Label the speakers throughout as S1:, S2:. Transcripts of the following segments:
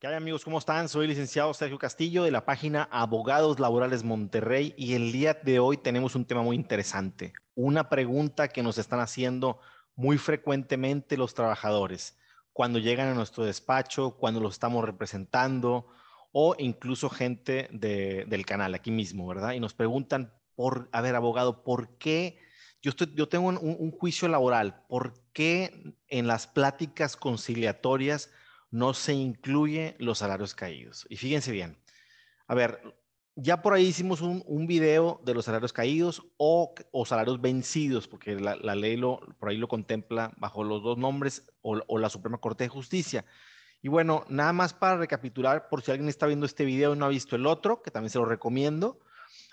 S1: ¿Qué hay amigos? ¿Cómo están? Soy licenciado Sergio Castillo de la página Abogados Laborales Monterrey y el día de hoy tenemos un tema muy interesante, una pregunta que nos están haciendo muy frecuentemente los trabajadores cuando llegan a nuestro despacho, cuando los estamos representando o incluso gente del canal aquí mismo, ¿verdad? Y nos preguntan, por, a ver, abogado, ¿por qué yo tengo un, un juicio laboral? ¿Por qué en las pláticas conciliatorias no se incluye los salarios caídos. Y fíjense bien, a ver, ya por ahí hicimos un, un video de los salarios caídos o, o salarios vencidos, porque la, la, ley lo, por ahí lo contempla bajo los dos nombres o, o, la Suprema Corte de Justicia. Y bueno, nada más para recapitular, por si alguien está viendo este video y no ha visto el otro, que también se lo recomiendo.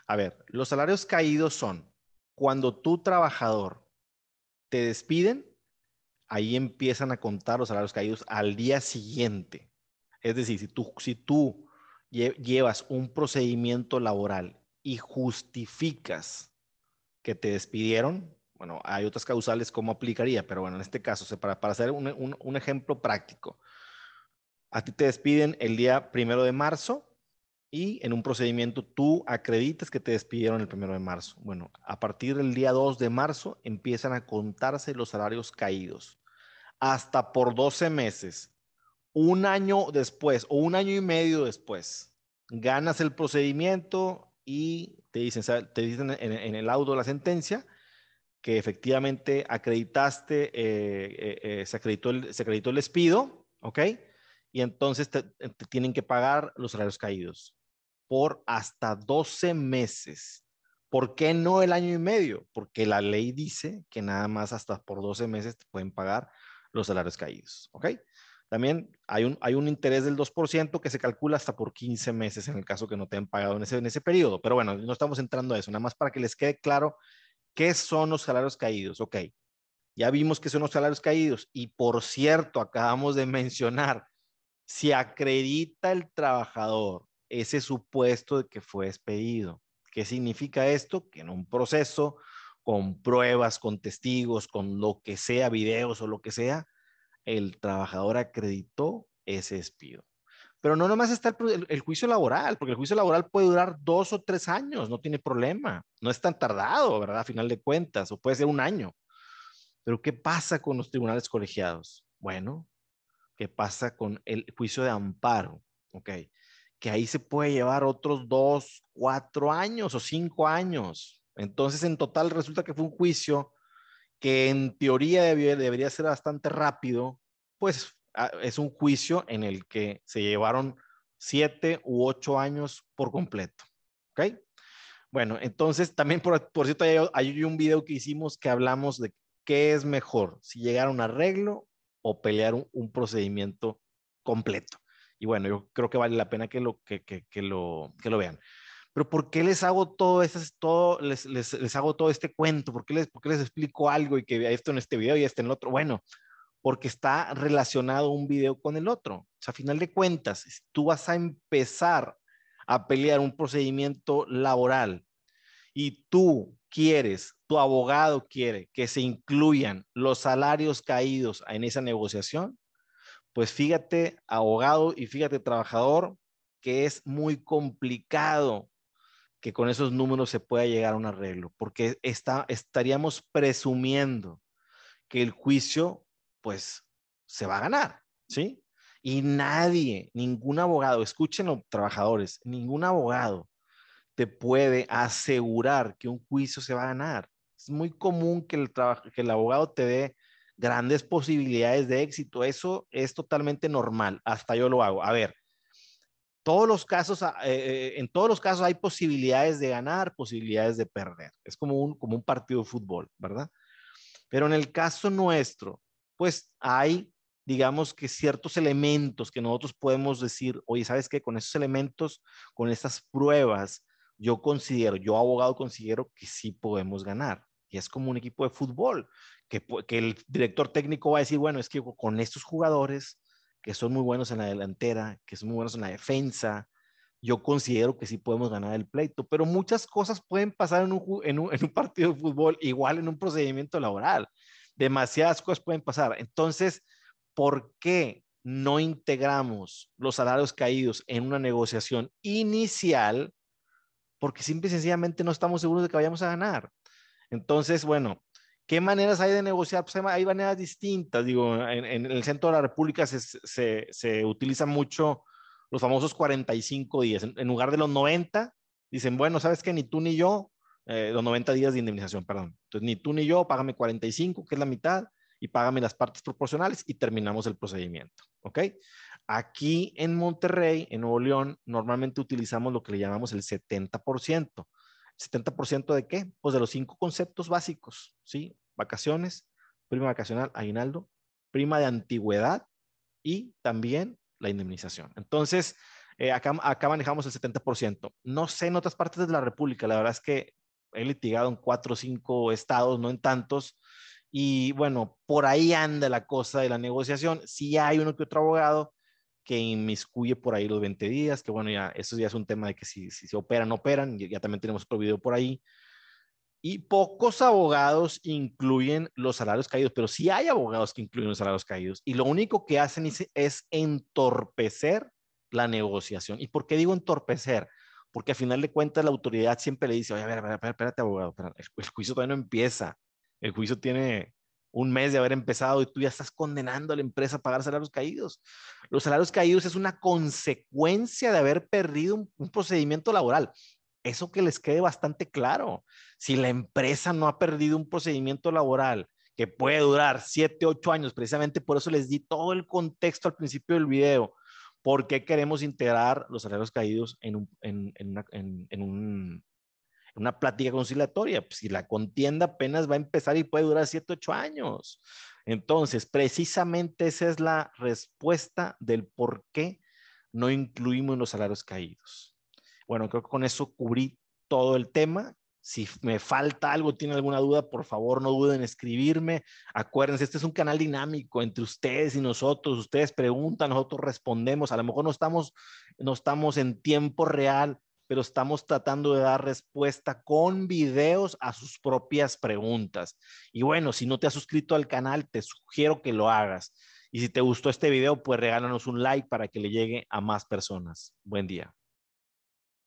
S1: A ver, los salarios caídos son cuando tu trabajador te despiden ahí empiezan a contar los salarios caídos al día siguiente. Es decir, si tú, si tú llevas un procedimiento laboral y justificas que te despidieron, bueno, hay otras causales cómo aplicaría, pero bueno, en este caso, para, para hacer un, un, un ejemplo práctico, a ti te despiden el día primero de marzo y en un procedimiento tú acreditas que te despidieron el primero de marzo. Bueno, a partir del día 2 de marzo empiezan a contarse los salarios caídos hasta por 12 meses. Un año después o un año y medio después, ganas el procedimiento y te dicen, te dicen en, el laudo de la sentencia que efectivamente acreditaste, eh, eh, eh, se, acreditó el, se acreditó el despido, ¿ok? Y entonces te, te tienen que pagar los salarios caídos por hasta 12 meses. ¿Por qué no el año y medio? Porque la ley dice que nada más hasta por 12 meses te pueden pagar los salarios caídos. ¿Ok? También hay un, hay un interés del 2% que se calcula hasta por 15 meses en el caso que no te hayan pagado en ese, en ese periodo. Pero bueno, no estamos entrando a eso, nada más para que les quede claro qué son los salarios caídos. Ok, ya vimos que son los salarios caídos y por cierto, acabamos de mencionar, si acredita el trabajador ese supuesto de que fue despedido. ¿Qué significa esto? Que en un proceso, con pruebas, con testigos, con lo que sea, videos o lo que sea, el trabajador acreditó ese despido. Pero no nomás está el, el, juicio laboral, porque el juicio laboral puede durar dos o tres años, no tiene problema. No es tan tardado, ¿verdad? A final de cuentas, o puede ser un año. Pero ¿qué pasa con los tribunales colegiados? Bueno, ¿qué pasa con el juicio de amparo? Ok que ahí se puede llevar otros dos, cuatro años o cinco años. Entonces, en total resulta que fue un juicio que en teoría debería, ser bastante rápido, pues es un juicio en el que se llevaron siete u ocho años por completo. ¿Ok? Bueno, entonces también por, por cierto hay, hay, un video que hicimos que hablamos de qué es mejor, si llegar a un arreglo o pelear un, un procedimiento completo. Y bueno, yo creo que vale la pena que lo, que, que, lo, que lo vean. Pero ¿por qué les hago todo, eso, todo les, les, les, hago todo este cuento? ¿Por qué, les, ¿Por qué les explico algo y que esto en este video y este en el otro? Bueno, porque está relacionado un video con el otro. O sea, a final de cuentas, si tú vas a empezar a pelear un procedimiento laboral y tú quieres, tu abogado quiere que se incluyan los salarios caídos en esa negociación, pues fíjate, abogado y fíjate, trabajador, que es muy complicado que con esos números se pueda llegar a un arreglo, porque está, estaríamos presumiendo que el juicio, pues, se va a ganar, ¿sí? Y nadie, ningún abogado, escúchenlo, trabajadores, ningún abogado te puede asegurar que un juicio se va a ganar. Es muy común que el, que el abogado te dé grandes posibilidades de éxito. Eso es totalmente normal. Hasta yo lo hago. A ver, todos los casos, ah, eh, eh, en todos los casos hay posibilidades de ganar, posibilidades de perder. Es como un, como un partido de fútbol, ¿verdad? Pero en el caso nuestro, pues hay, digamos que ciertos elementos que nosotros podemos decir, oye, ¿sabes qué? Con esos elementos, con estas pruebas, yo considero, yo abogado considero que sí podemos ganar. Es como un equipo de fútbol que, el director técnico va a decir, bueno, es que con estos jugadores que son muy buenos en la delantera, que son muy buenos en la defensa, yo considero que sí podemos ganar el pleito, pero muchas cosas pueden pasar en un, en un partido de fútbol, igual en un procedimiento laboral. Demasiadas cosas pueden pasar. Entonces, ¿por qué no integramos los salarios caídos en una negociación inicial porque simple y sencillamente no estamos seguros de que vayamos a ganar. Entonces, bueno, ¿qué maneras hay de negociar? Pues hay, maneras distintas. Digo, en, el centro de la República se, se, se utilizan mucho los famosos 45 días. En, lugar de los 90, dicen, bueno, ¿sabes qué? Ni tú ni yo, eh, los 90 días de indemnización, perdón. Entonces, ni tú ni yo, págame 45, que es la mitad, y págame las partes proporcionales y terminamos el procedimiento. ¿Ok? Aquí en Monterrey, en Nuevo León, normalmente utilizamos lo que le llamamos el 70%. ¿70% de qué? Pues de los cinco conceptos básicos, ¿sí? Vacaciones, prima vacacional, aguinaldo, prima de antigüedad y también la indemnización. Entonces, eh, acá, acá manejamos el 70%. No sé en otras partes de la República, la verdad es que he litigado en cuatro o cinco estados, no en tantos, y bueno, por ahí anda la cosa de la negociación. Si hay uno que otro abogado que inmiscuye por ahí los 20 días, que bueno, ya eso ya es un tema de que si, si se operan, operan, ya, ya también tenemos otro video por ahí. Y pocos abogados incluyen los salarios caídos, pero sí hay abogados que incluyen los salarios caídos. Y lo único que hacen es, es entorpecer la negociación. ¿Y por qué digo entorpecer? Porque a final de cuentas la autoridad siempre le dice, oye, a ver, a ver, espérate, abogado, el juicio todavía no empieza el juicio tiene un mes de haber empezado y tú ya estás condenando a la empresa a pagar salarios caídos. Los salarios caídos es una consecuencia de haber perdido un, procedimiento laboral. Eso que les quede bastante claro. Si la empresa no ha perdido un procedimiento laboral que puede durar siete, ocho años, precisamente por eso les di todo el contexto al principio del video, por qué queremos integrar los salarios caídos en un, en un una plática conciliatoria. Pues, si la contienda apenas va a empezar y puede durar 7, 8 años. Entonces, precisamente esa es la respuesta del por qué no incluimos los salarios caídos. Bueno, creo que con eso cubrí todo el tema. Si me falta algo, tiene alguna duda, por favor no duden en escribirme. Acuérdense, este es un canal dinámico entre ustedes y nosotros. Ustedes preguntan, nosotros respondemos. A lo mejor no estamos, no estamos en tiempo real, pero estamos tratando de dar respuesta con videos a sus propias preguntas. Y bueno, si no te has suscrito al canal, te sugiero que lo hagas. Y si te gustó este video, pues regálanos un like para que le llegue a más personas. Buen día.